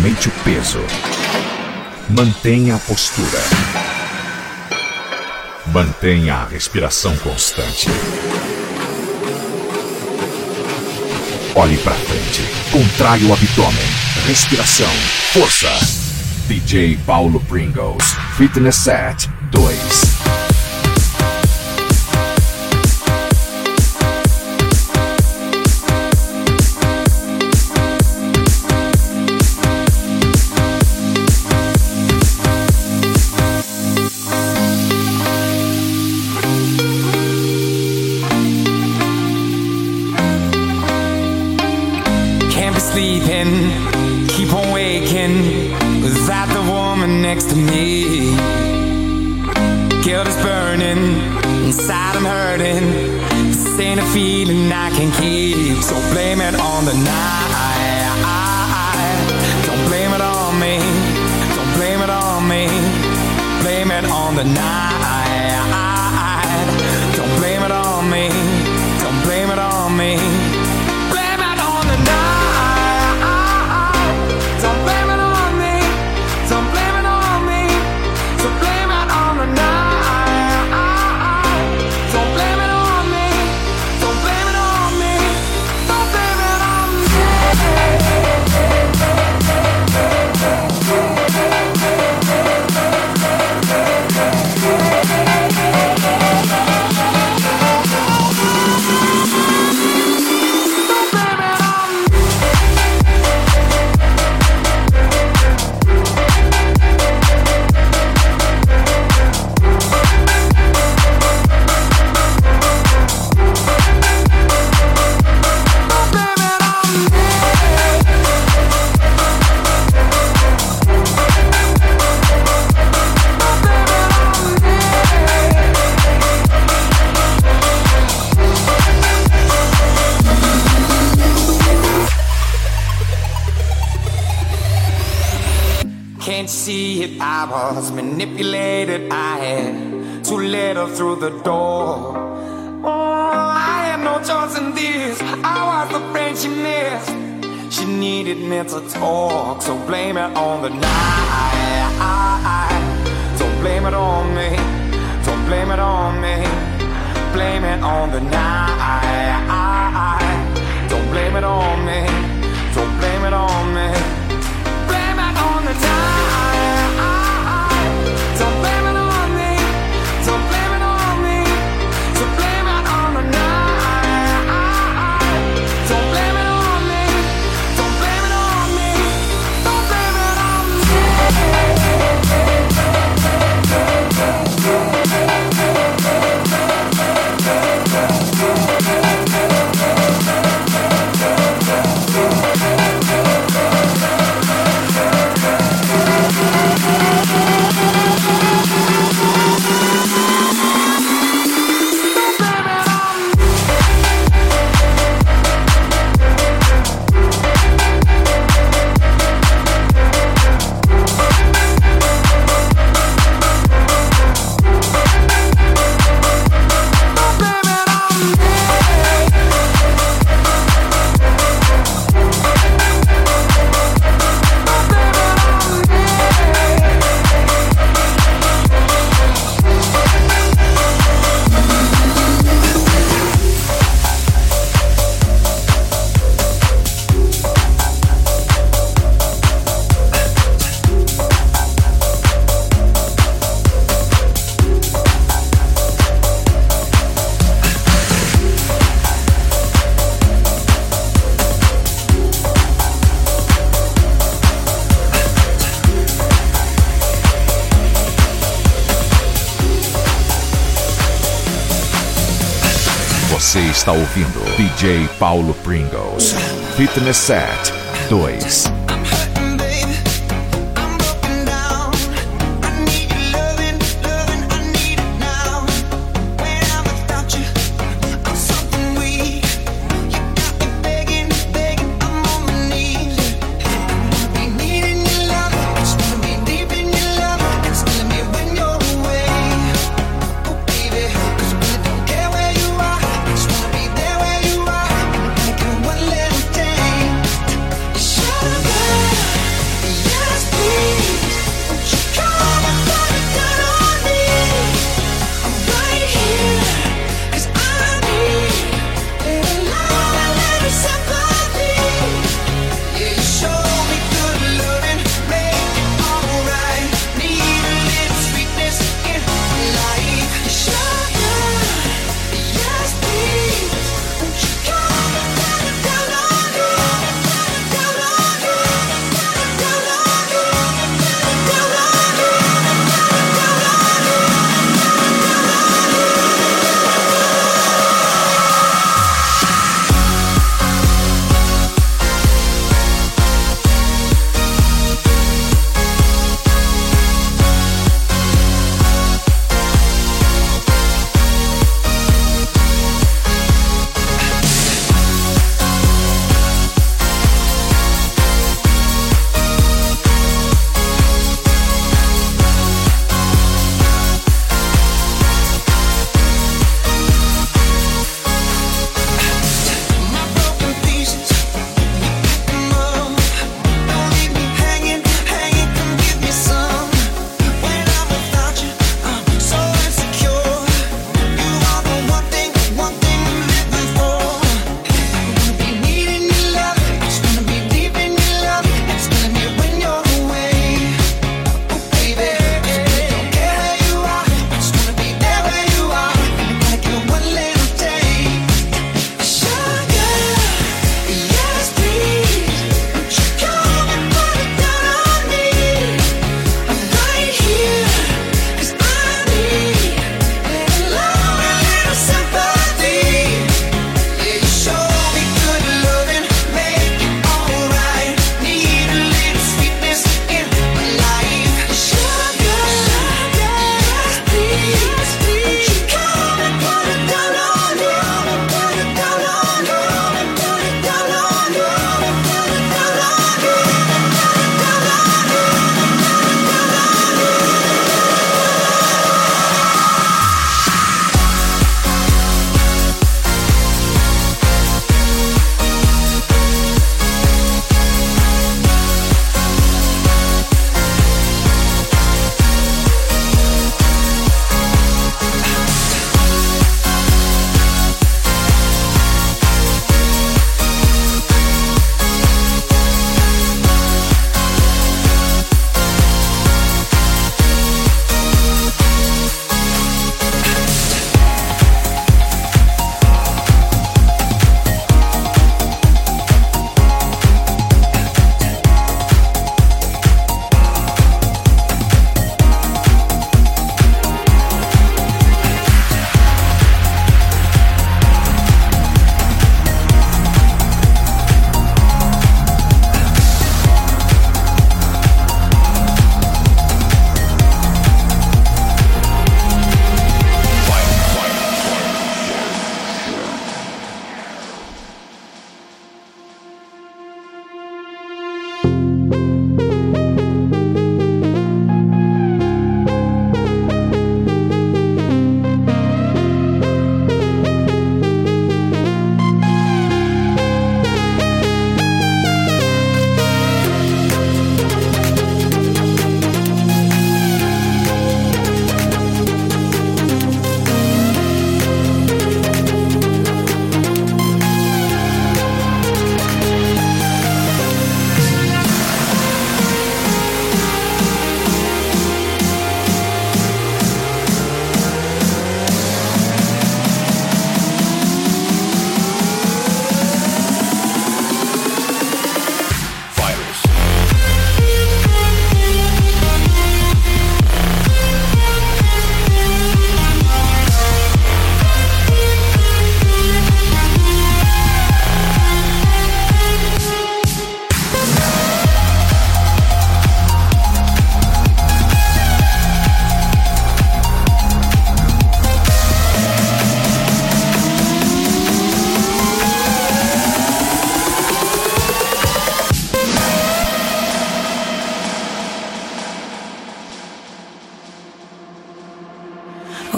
Aumente o peso. Mantenha a postura. Mantenha a respiração constante. Olhe para frente. Contrai o abdômen. Respiração. Força. DJ Paulo Pringles. Fitness Set 2. to let her through the door. Oh, I had no choice in this. I was the friend she missed. She needed me to talk, so blame it on the night. Don't blame it on me. Don't blame it on me. Blame it on the night. Don't blame it on me. Don't blame it on me. está ouvindo. DJ Paulo Pringles. Fitness Set 2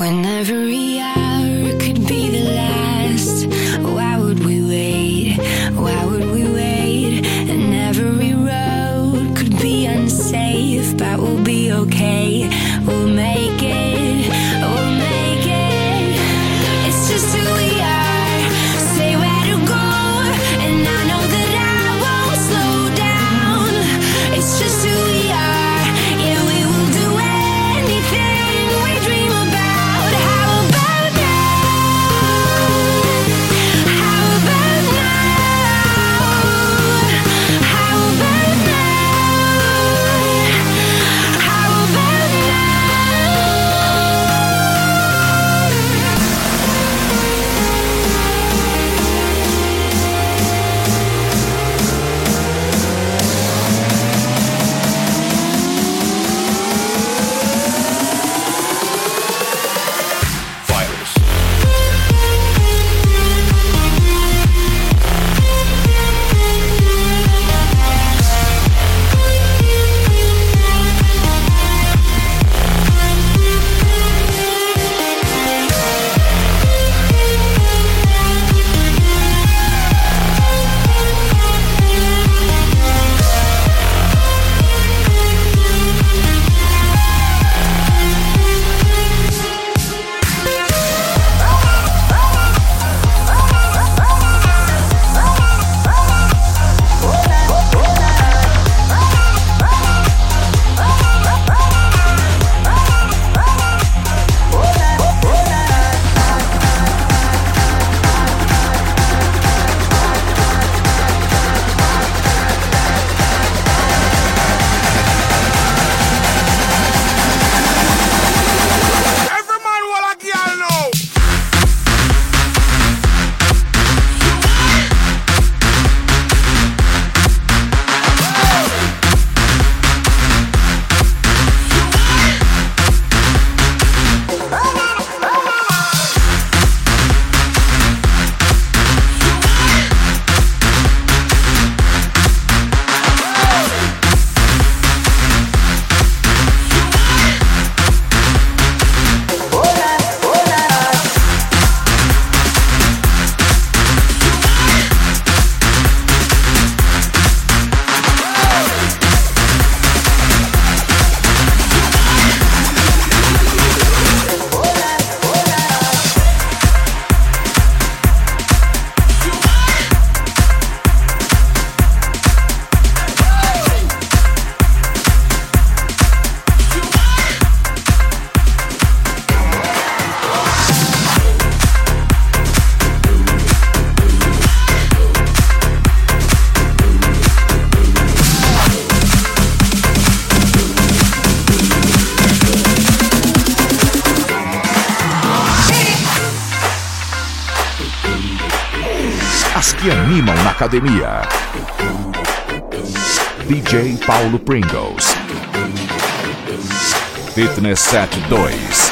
When every hour could be the last. Why Academia. DJ Paulo Pringles. Fitness Set 2.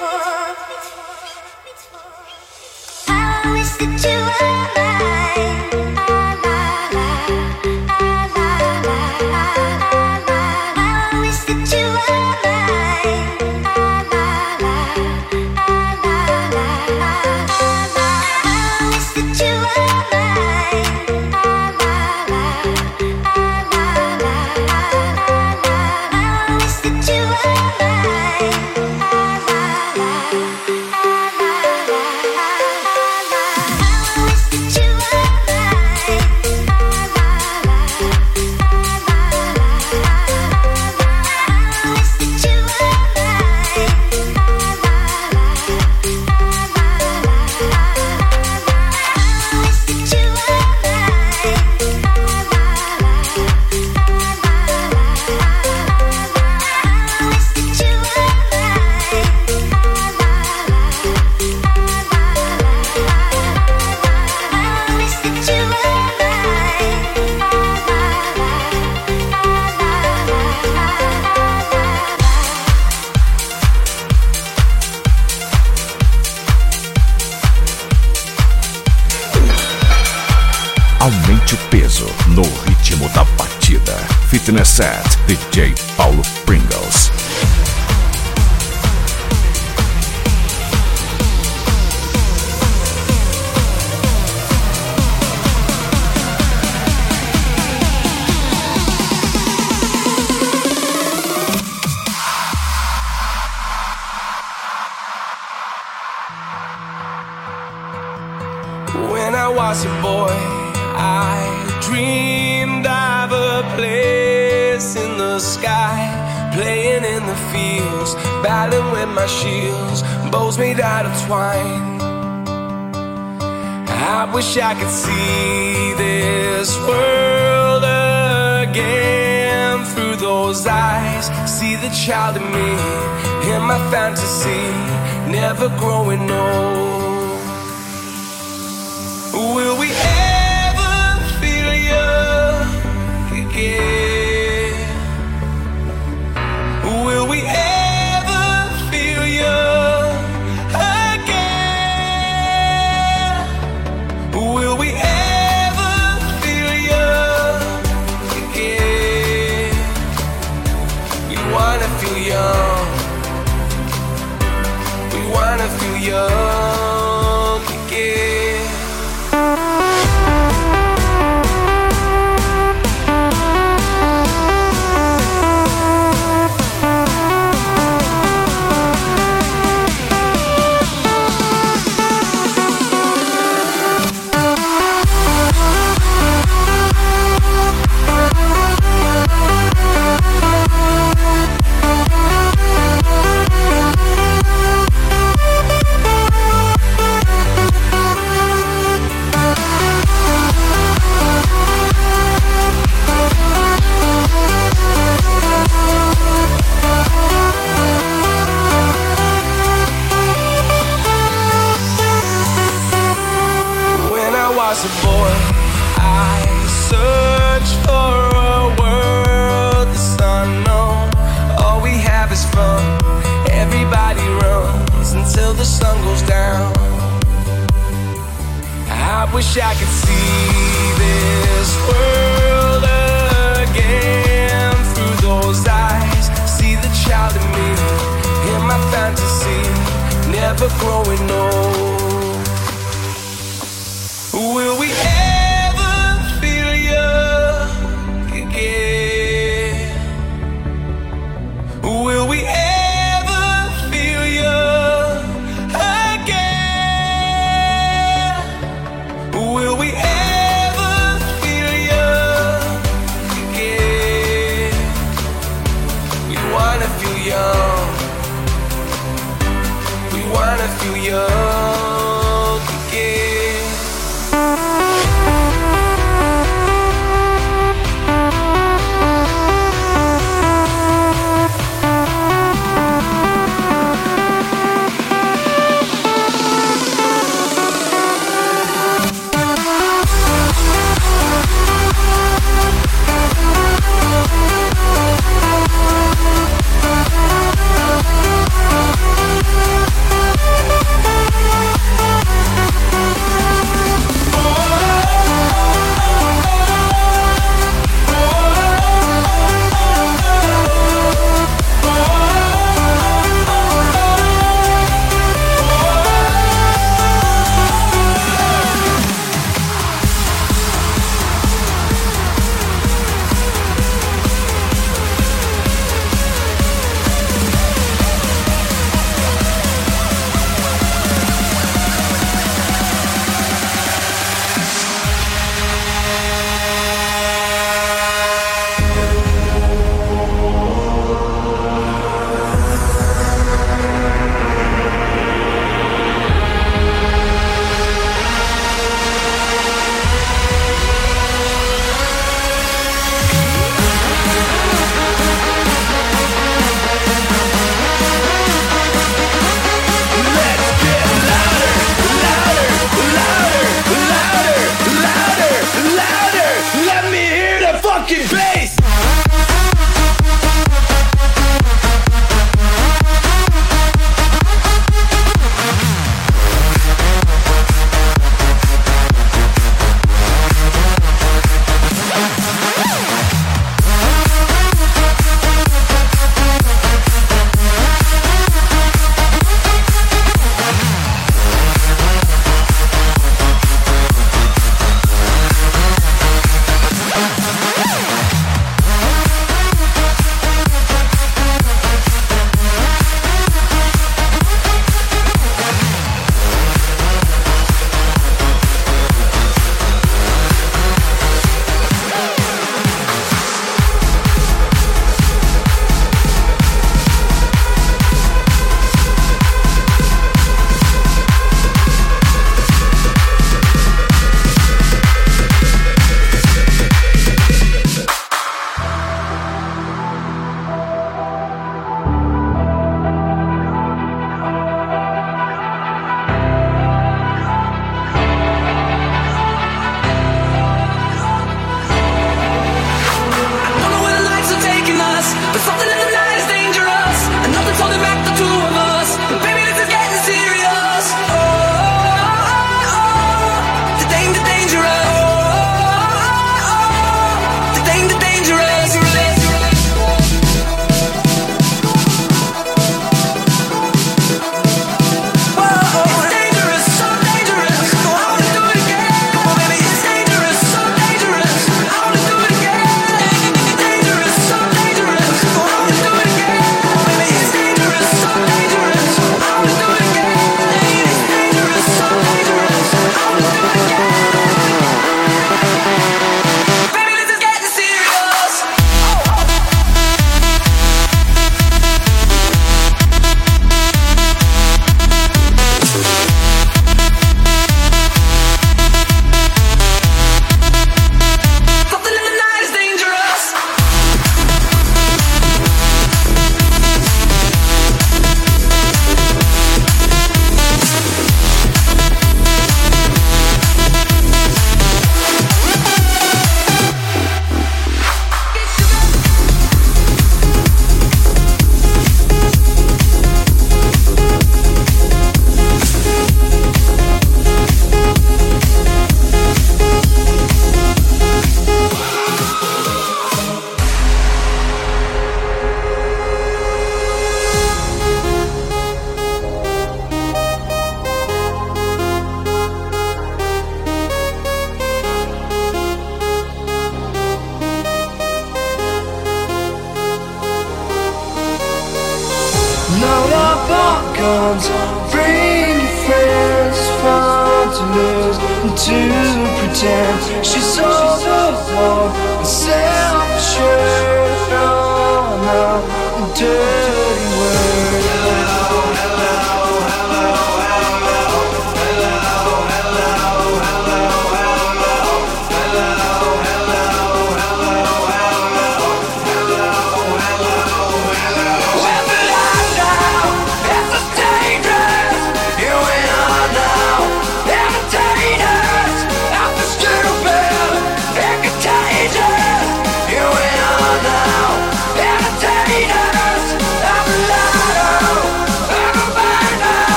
I wish that you were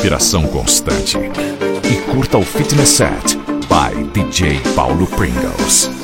inspiração constante. E curta o Fitness Set by DJ Paulo Pringles.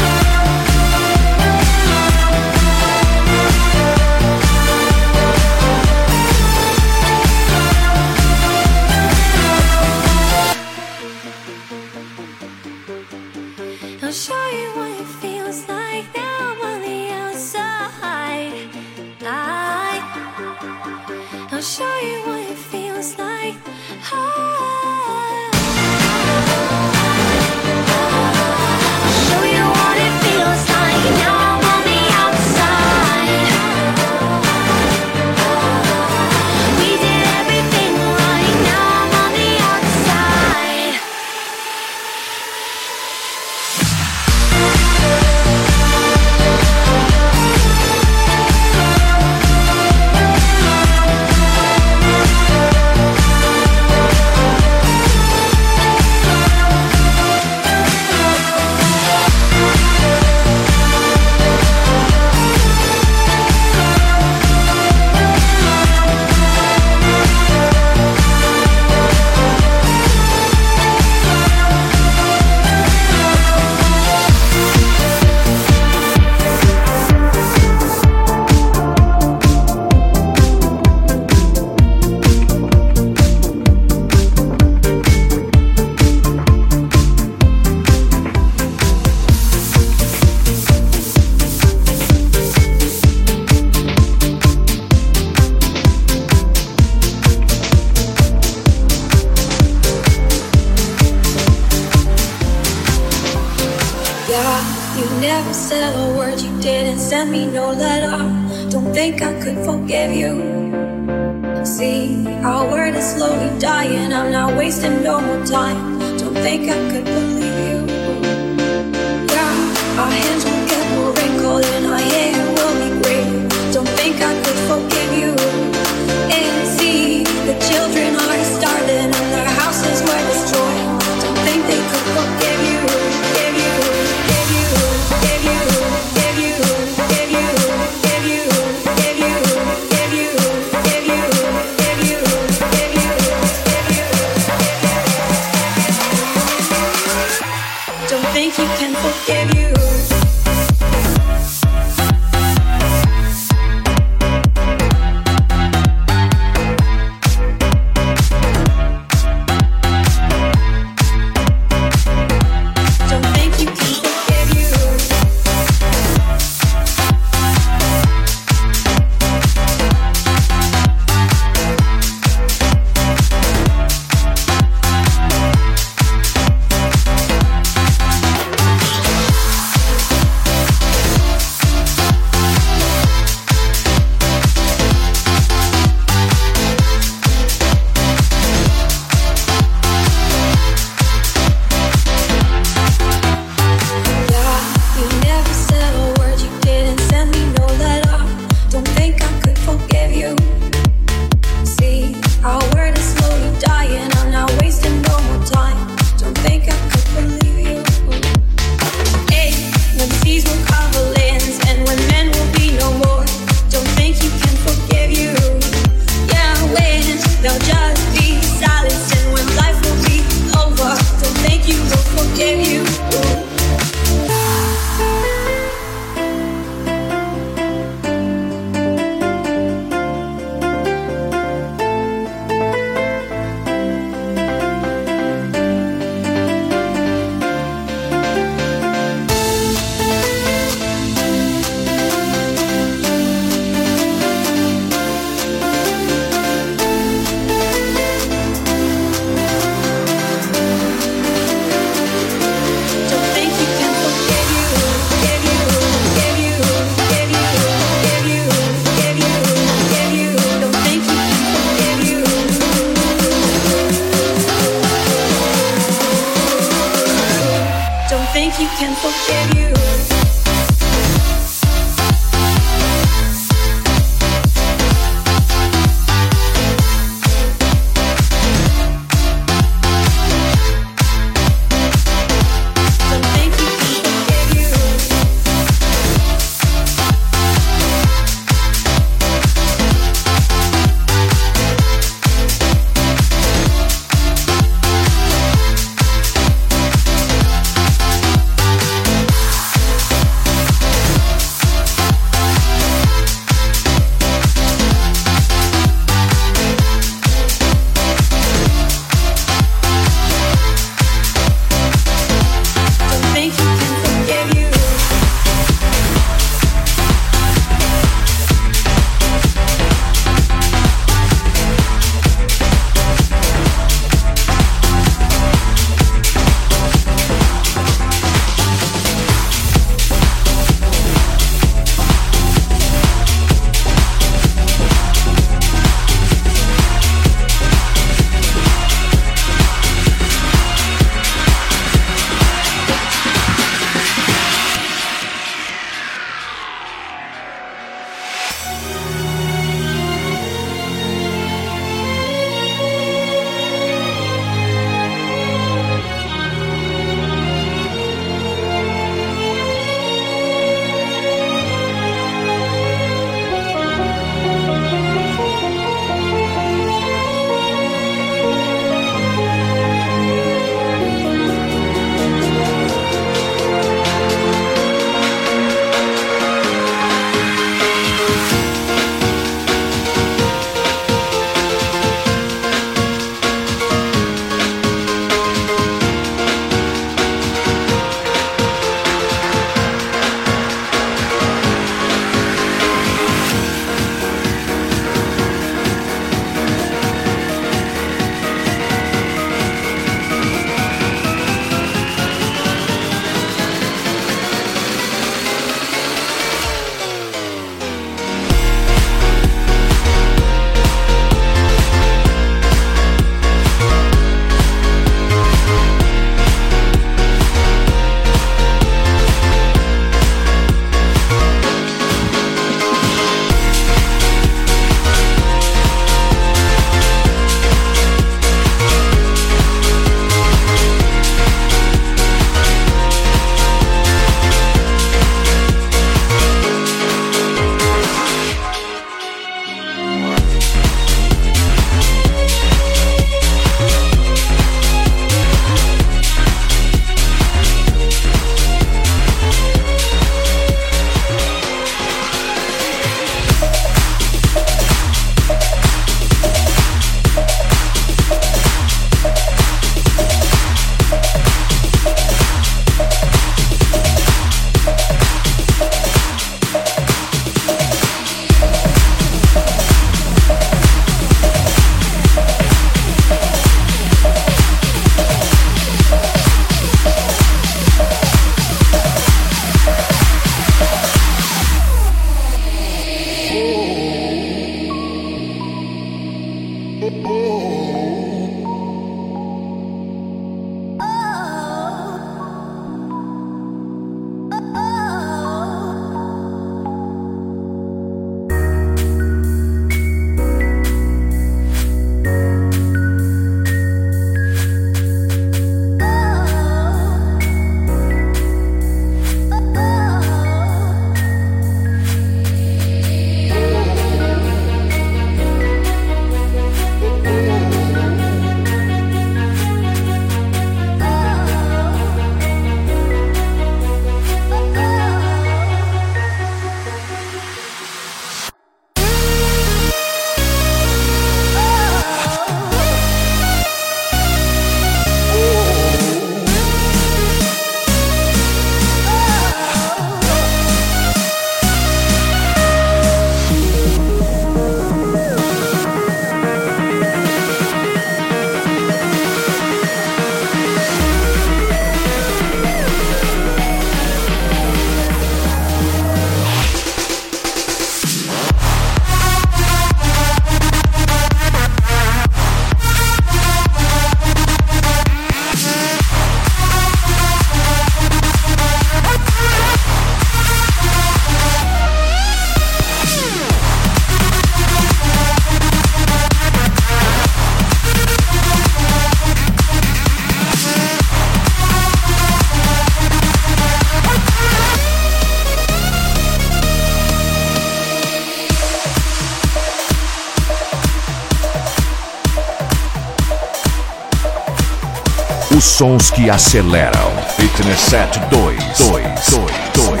sons que aceleram. Fitness Set 2, 2, 2, 2.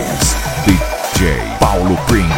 DJ Paulo Pring.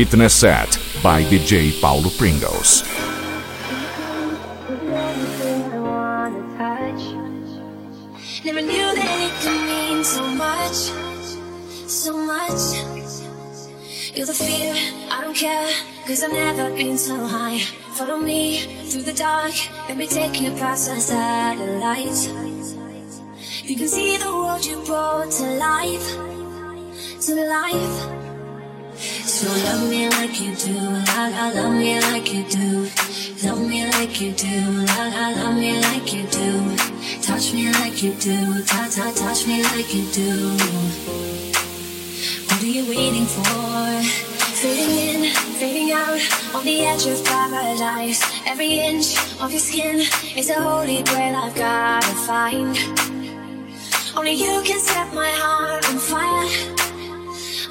Fitness Set by DJ Paulo Pringles. Never knew that it could mean so much, so much. You're the fear, I don't care, cause I've never been so high. Follow me through the dark, let me take you past. You can see the world you brought to life, to life. So love me like you do, la la, love me like you do. Love me like you do, la la, love me like you do. Touch me like you do, ta ta, touch me like you do. What are you waiting for? Fading in, fading out, on the edge of paradise. Every inch of your skin is a holy grail I've gotta find. Only you can set my heart on fire,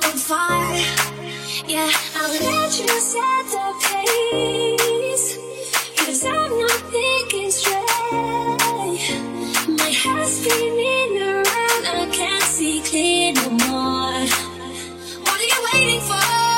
on fire. Yeah, I'll let you set the pace. Cause I'm not thinking straight. My head's spinning around, I can't see clear no more. What are you waiting for?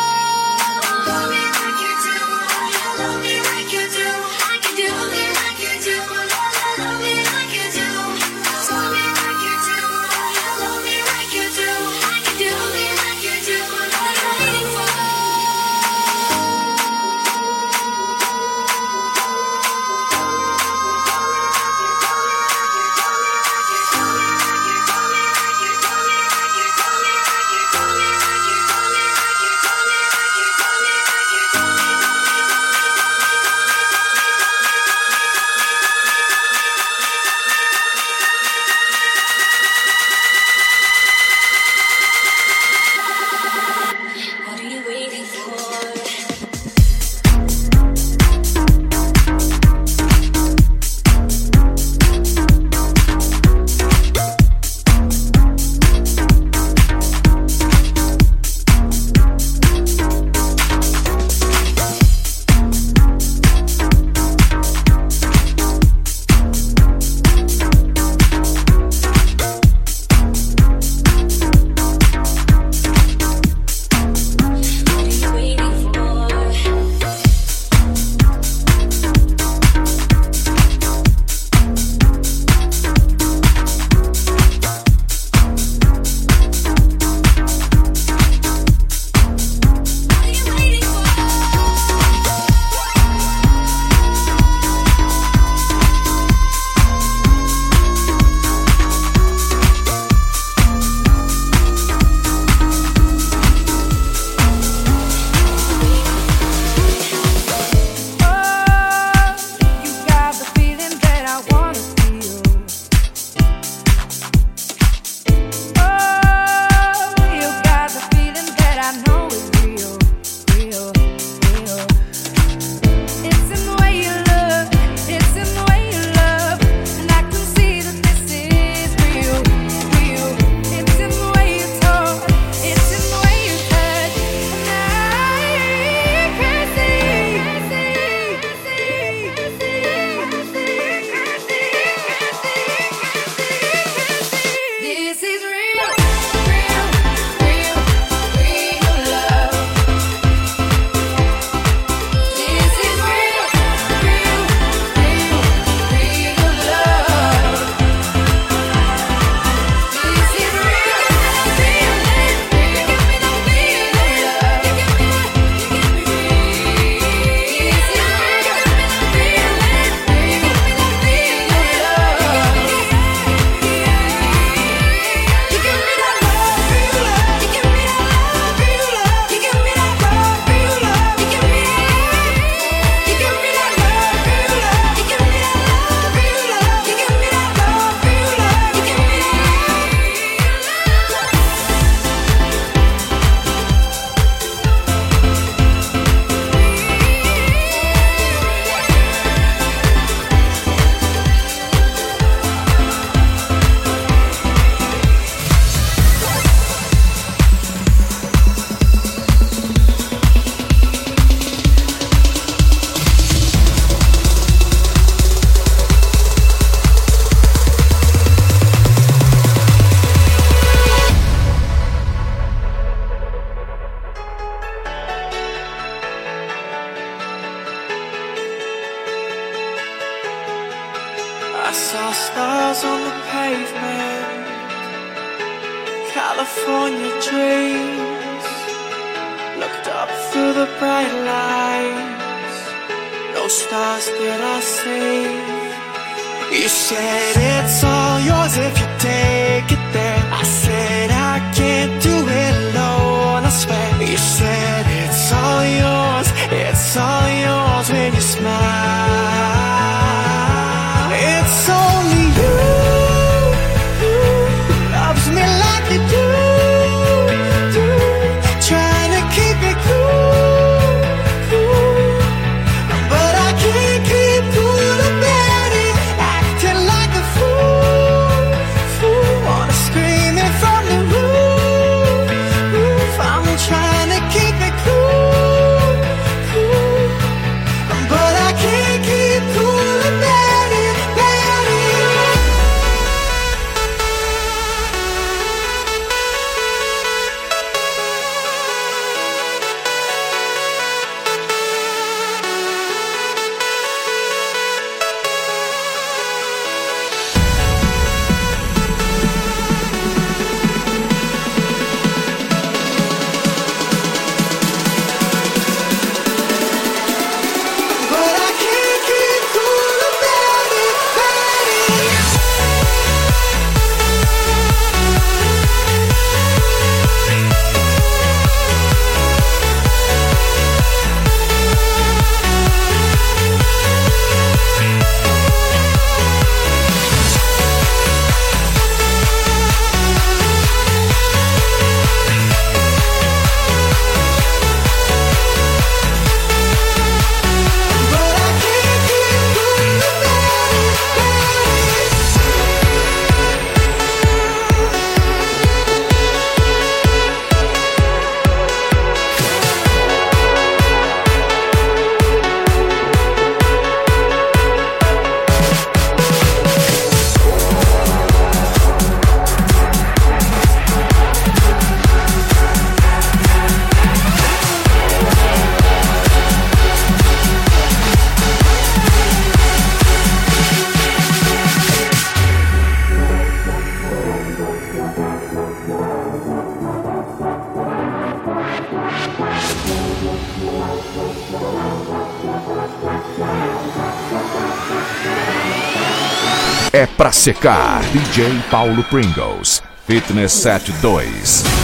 Secar. DJ Paulo Pringles. Fitness Set 2.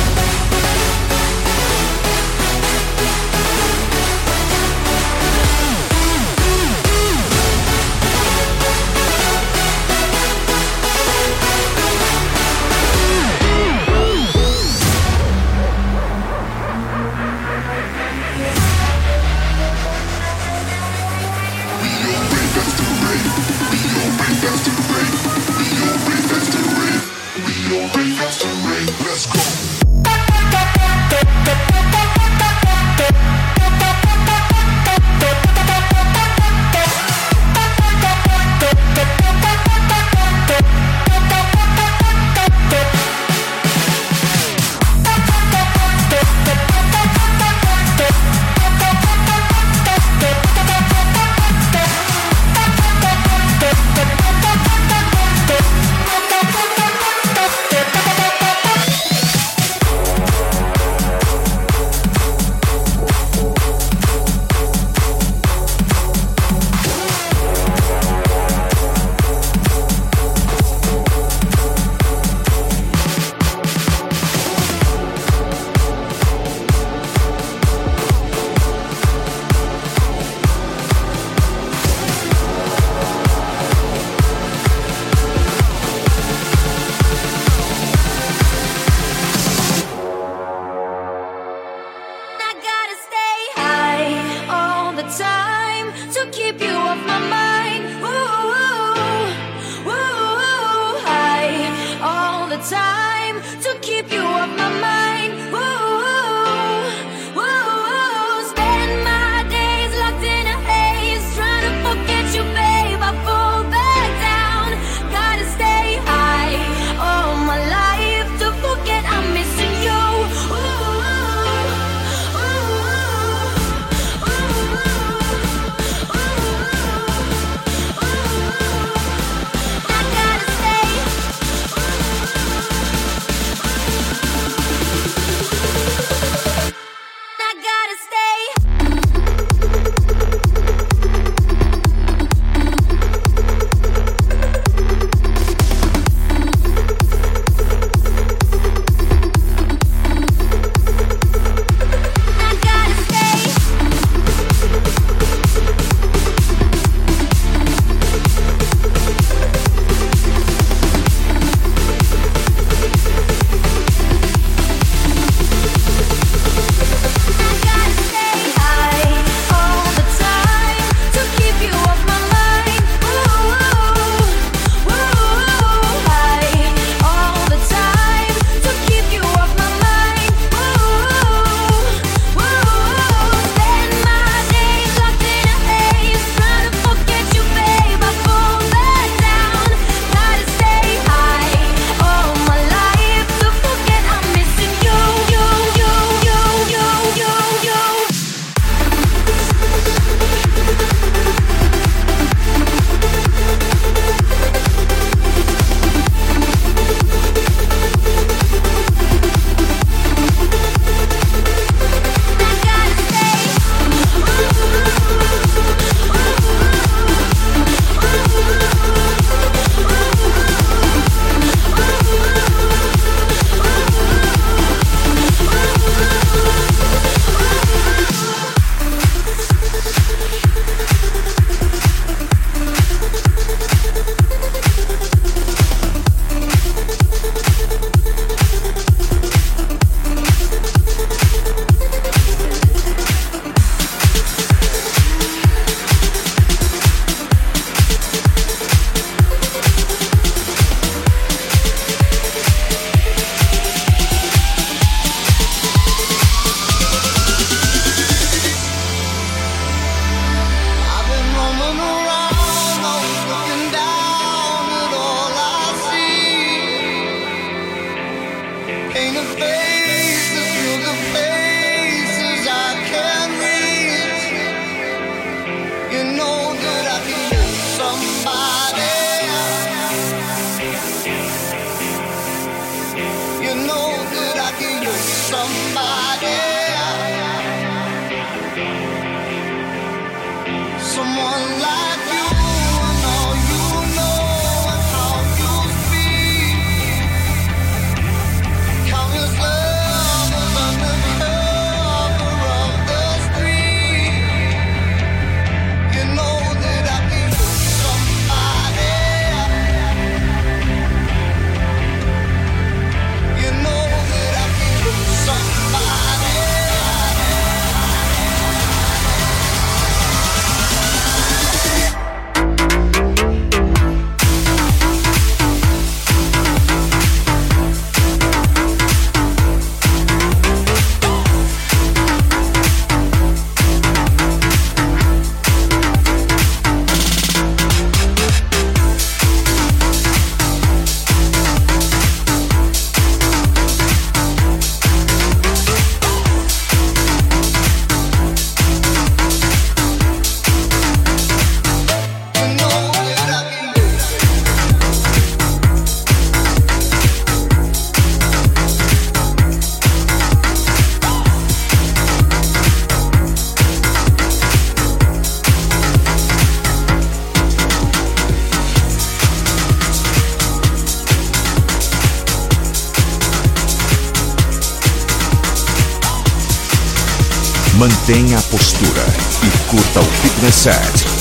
Set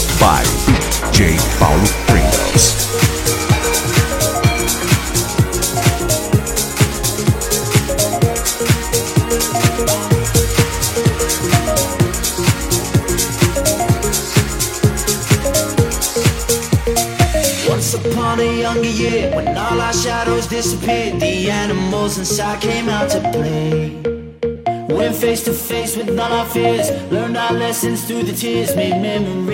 through the tears, made memories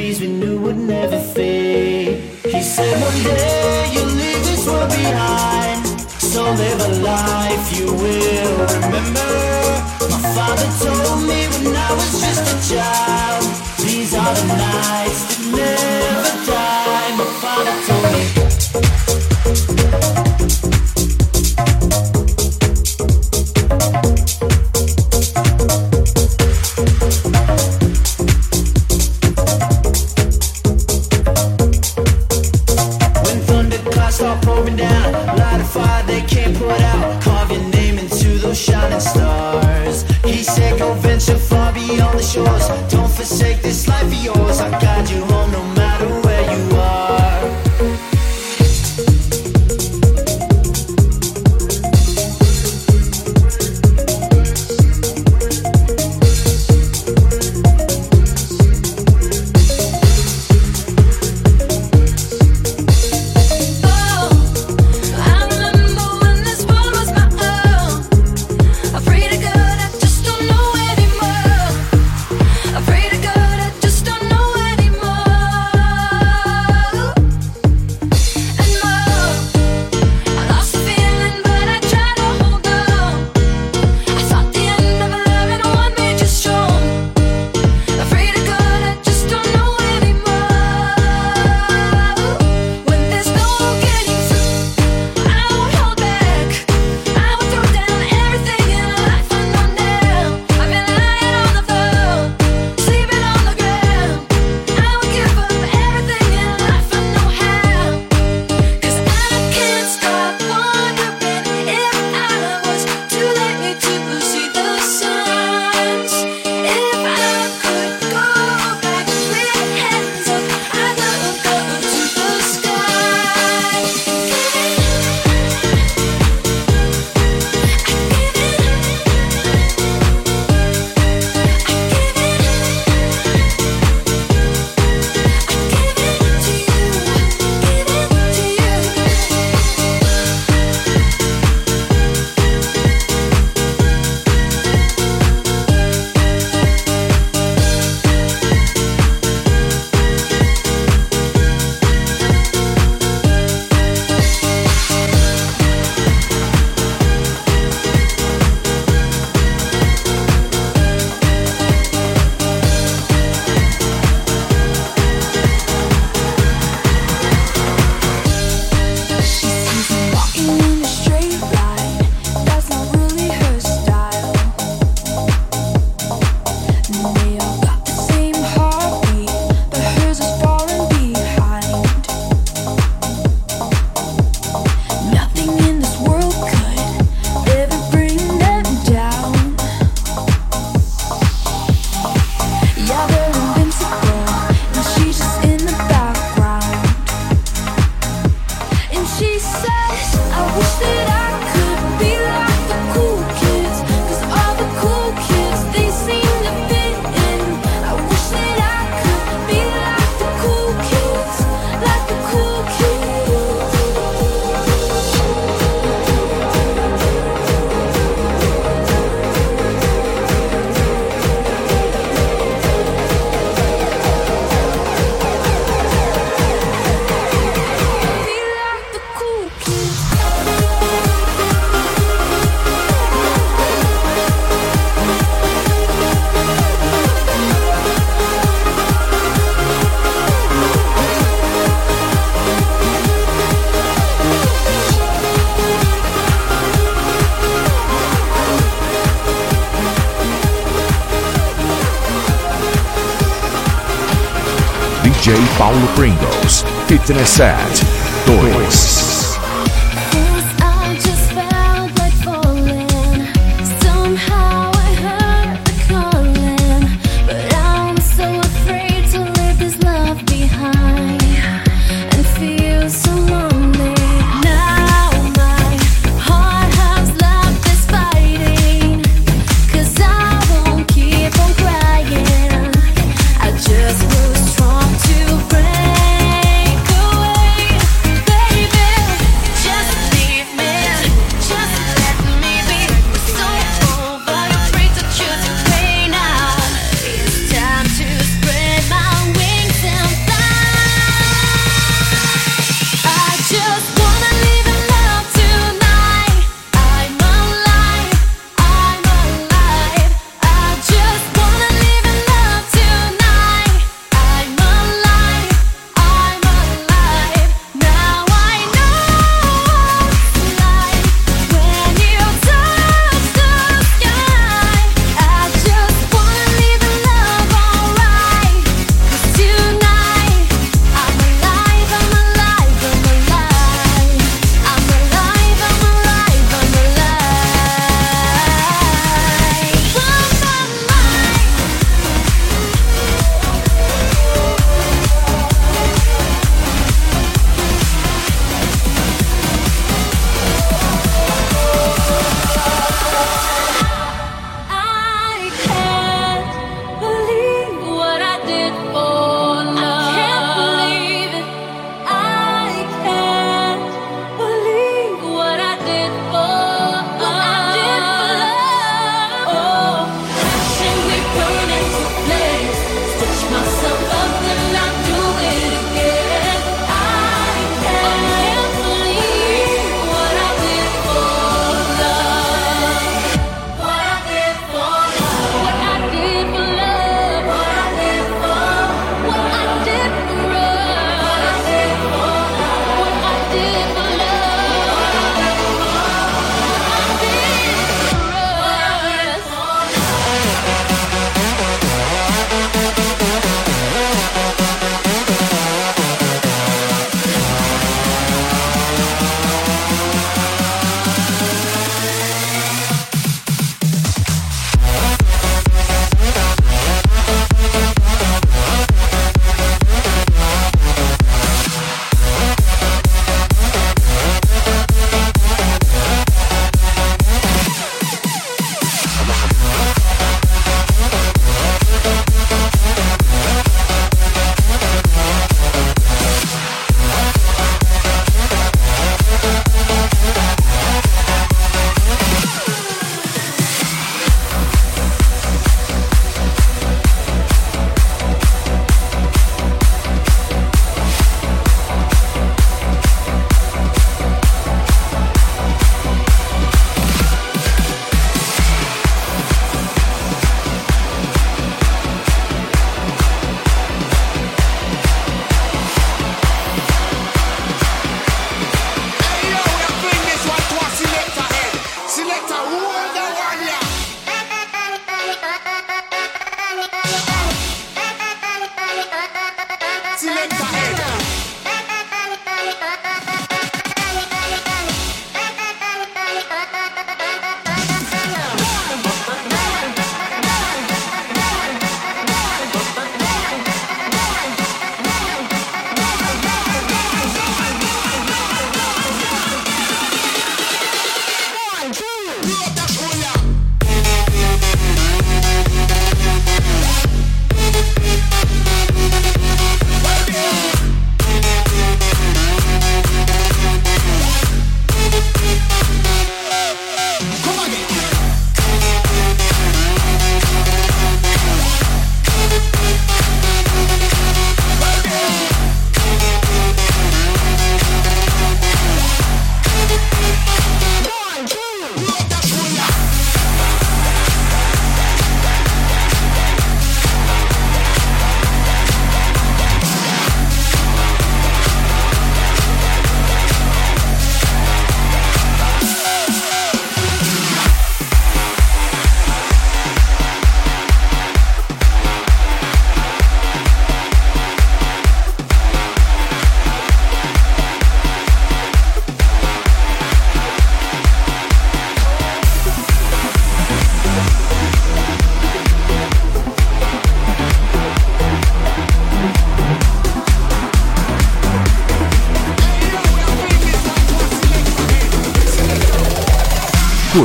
Fitness Set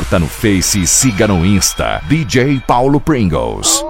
Curta no Face e siga no Insta. DJ Paulo Pringles.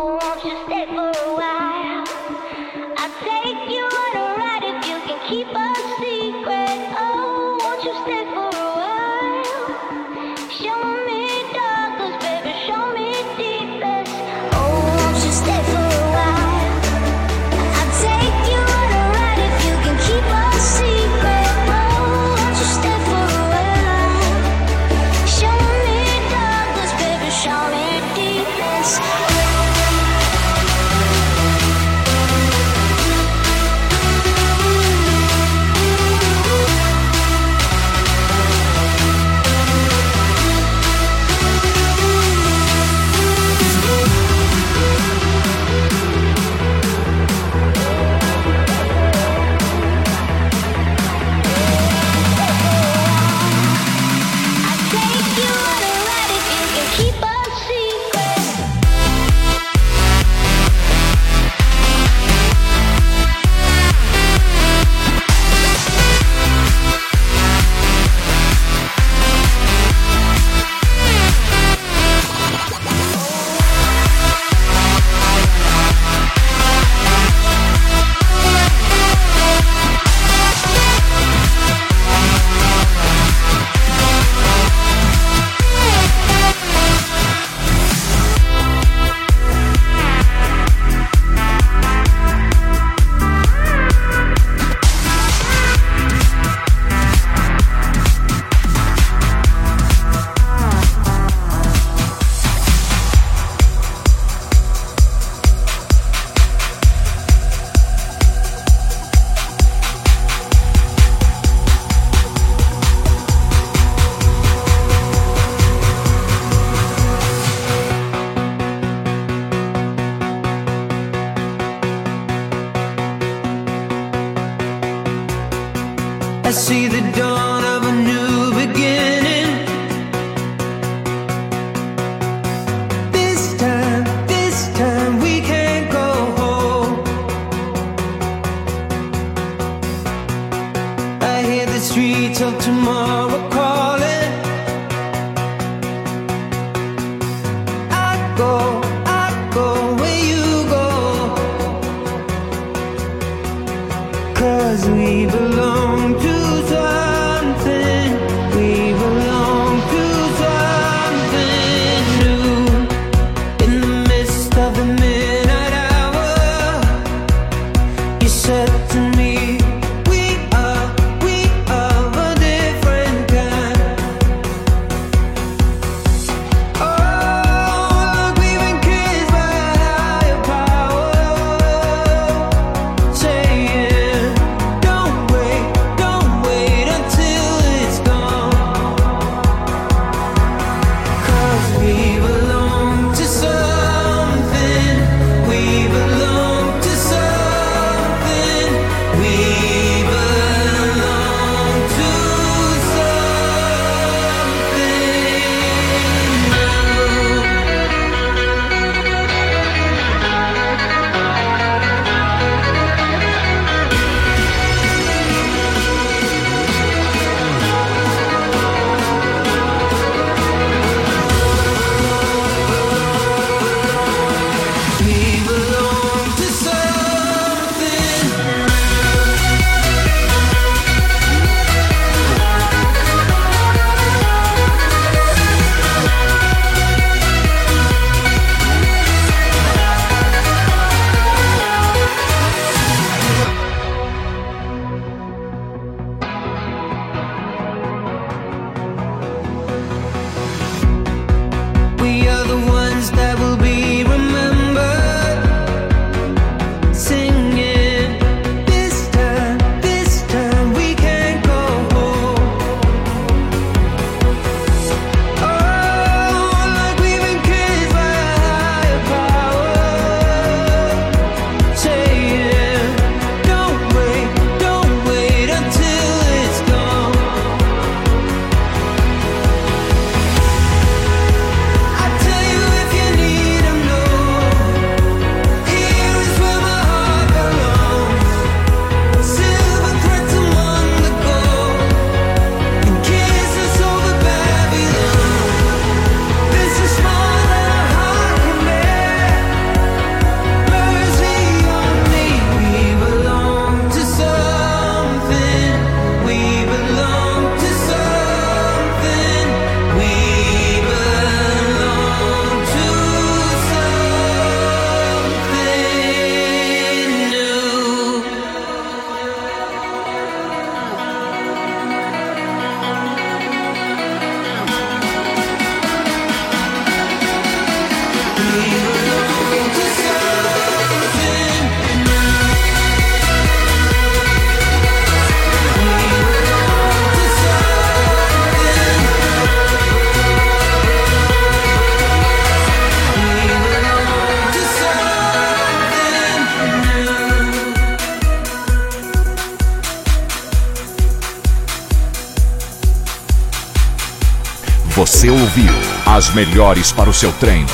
Ouviu as melhores para o seu treino.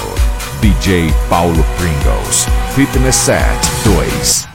DJ Paulo Pringles. Fitness Set 2.